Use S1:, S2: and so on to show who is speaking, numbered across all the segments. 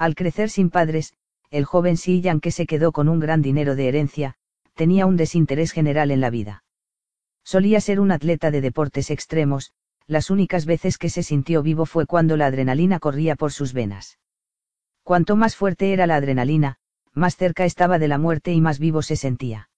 S1: Al crecer sin padres, el joven Si Yan que se quedó con un gran dinero de herencia, tenía un desinterés general en la vida. Solía ser un atleta de deportes extremos, las únicas veces que se sintió vivo fue cuando la adrenalina corría por sus venas. Cuanto más fuerte era la adrenalina, más cerca estaba de la muerte y más vivo se sentía.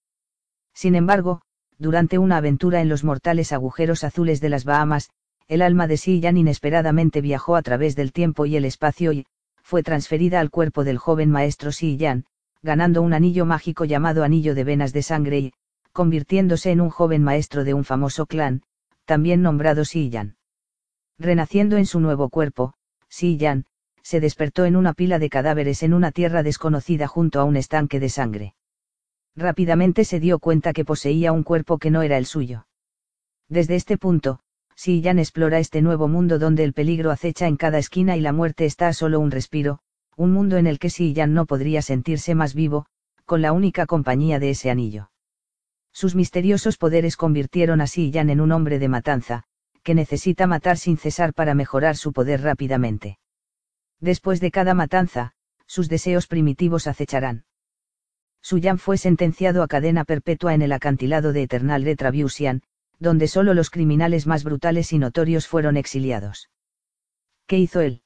S1: Sin embargo, durante una aventura en los mortales agujeros azules de las Bahamas, el alma de Yan inesperadamente viajó a través del tiempo y el espacio y, fue transferida al cuerpo del joven maestro Yan, ganando un anillo mágico llamado Anillo de Venas de Sangre y, convirtiéndose en un joven maestro de un famoso clan, también nombrado Yan. Renaciendo en su nuevo cuerpo, Yan, se despertó en una pila de cadáveres en una tierra desconocida junto a un estanque de sangre. Rápidamente se dio cuenta que poseía un cuerpo que no era el suyo. Desde este punto, Yan explora este nuevo mundo donde el peligro acecha en cada esquina y la muerte está a solo un respiro, un mundo en el que Yan no podría sentirse más vivo, con la única compañía de ese anillo. Sus misteriosos poderes convirtieron a Yan en un hombre de matanza, que necesita matar sin cesar para mejorar su poder rápidamente. Después de cada matanza, sus deseos primitivos acecharán. Suyan fue sentenciado a cadena perpetua en el acantilado de Eternal Retrabution, donde solo los criminales más brutales y notorios fueron exiliados. ¿Qué hizo él?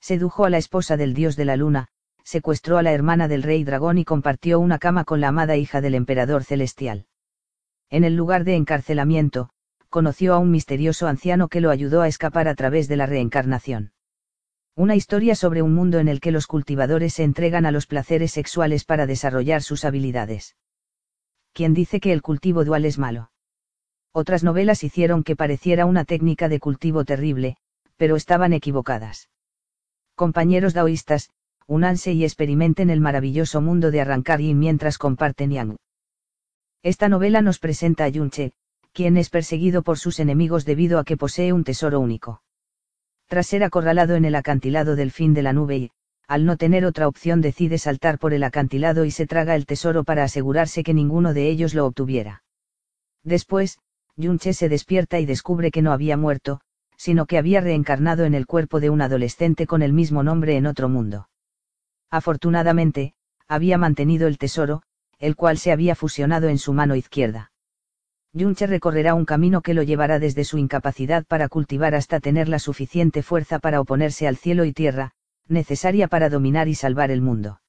S1: Sedujo a la esposa del dios de la luna, secuestró a la hermana del rey dragón y compartió una cama con la amada hija del emperador celestial. En el lugar de encarcelamiento, conoció a un misterioso anciano que lo ayudó a escapar a través de la reencarnación. Una historia sobre un mundo en el que los cultivadores se entregan a los placeres sexuales para desarrollar sus habilidades. ¿Quién dice que el cultivo dual es malo? Otras novelas hicieron que pareciera una técnica de cultivo terrible, pero estaban equivocadas. Compañeros daoístas, únanse y experimenten el maravilloso mundo de arrancar yin mientras comparten yang. Esta novela nos presenta a Yunche, quien es perseguido por sus enemigos debido a que posee un tesoro único tras ser acorralado en el acantilado del fin de la nube y, al no tener otra opción decide saltar por el acantilado y se traga el tesoro para asegurarse que ninguno de ellos lo obtuviera. Después, Yunche se despierta y descubre que no había muerto, sino que había reencarnado en el cuerpo de un adolescente con el mismo nombre en otro mundo. Afortunadamente, había mantenido el tesoro, el cual se había fusionado en su mano izquierda. Yunche recorrerá un camino que lo llevará desde su incapacidad para cultivar hasta tener la suficiente fuerza para oponerse al cielo y tierra, necesaria para dominar y salvar el mundo.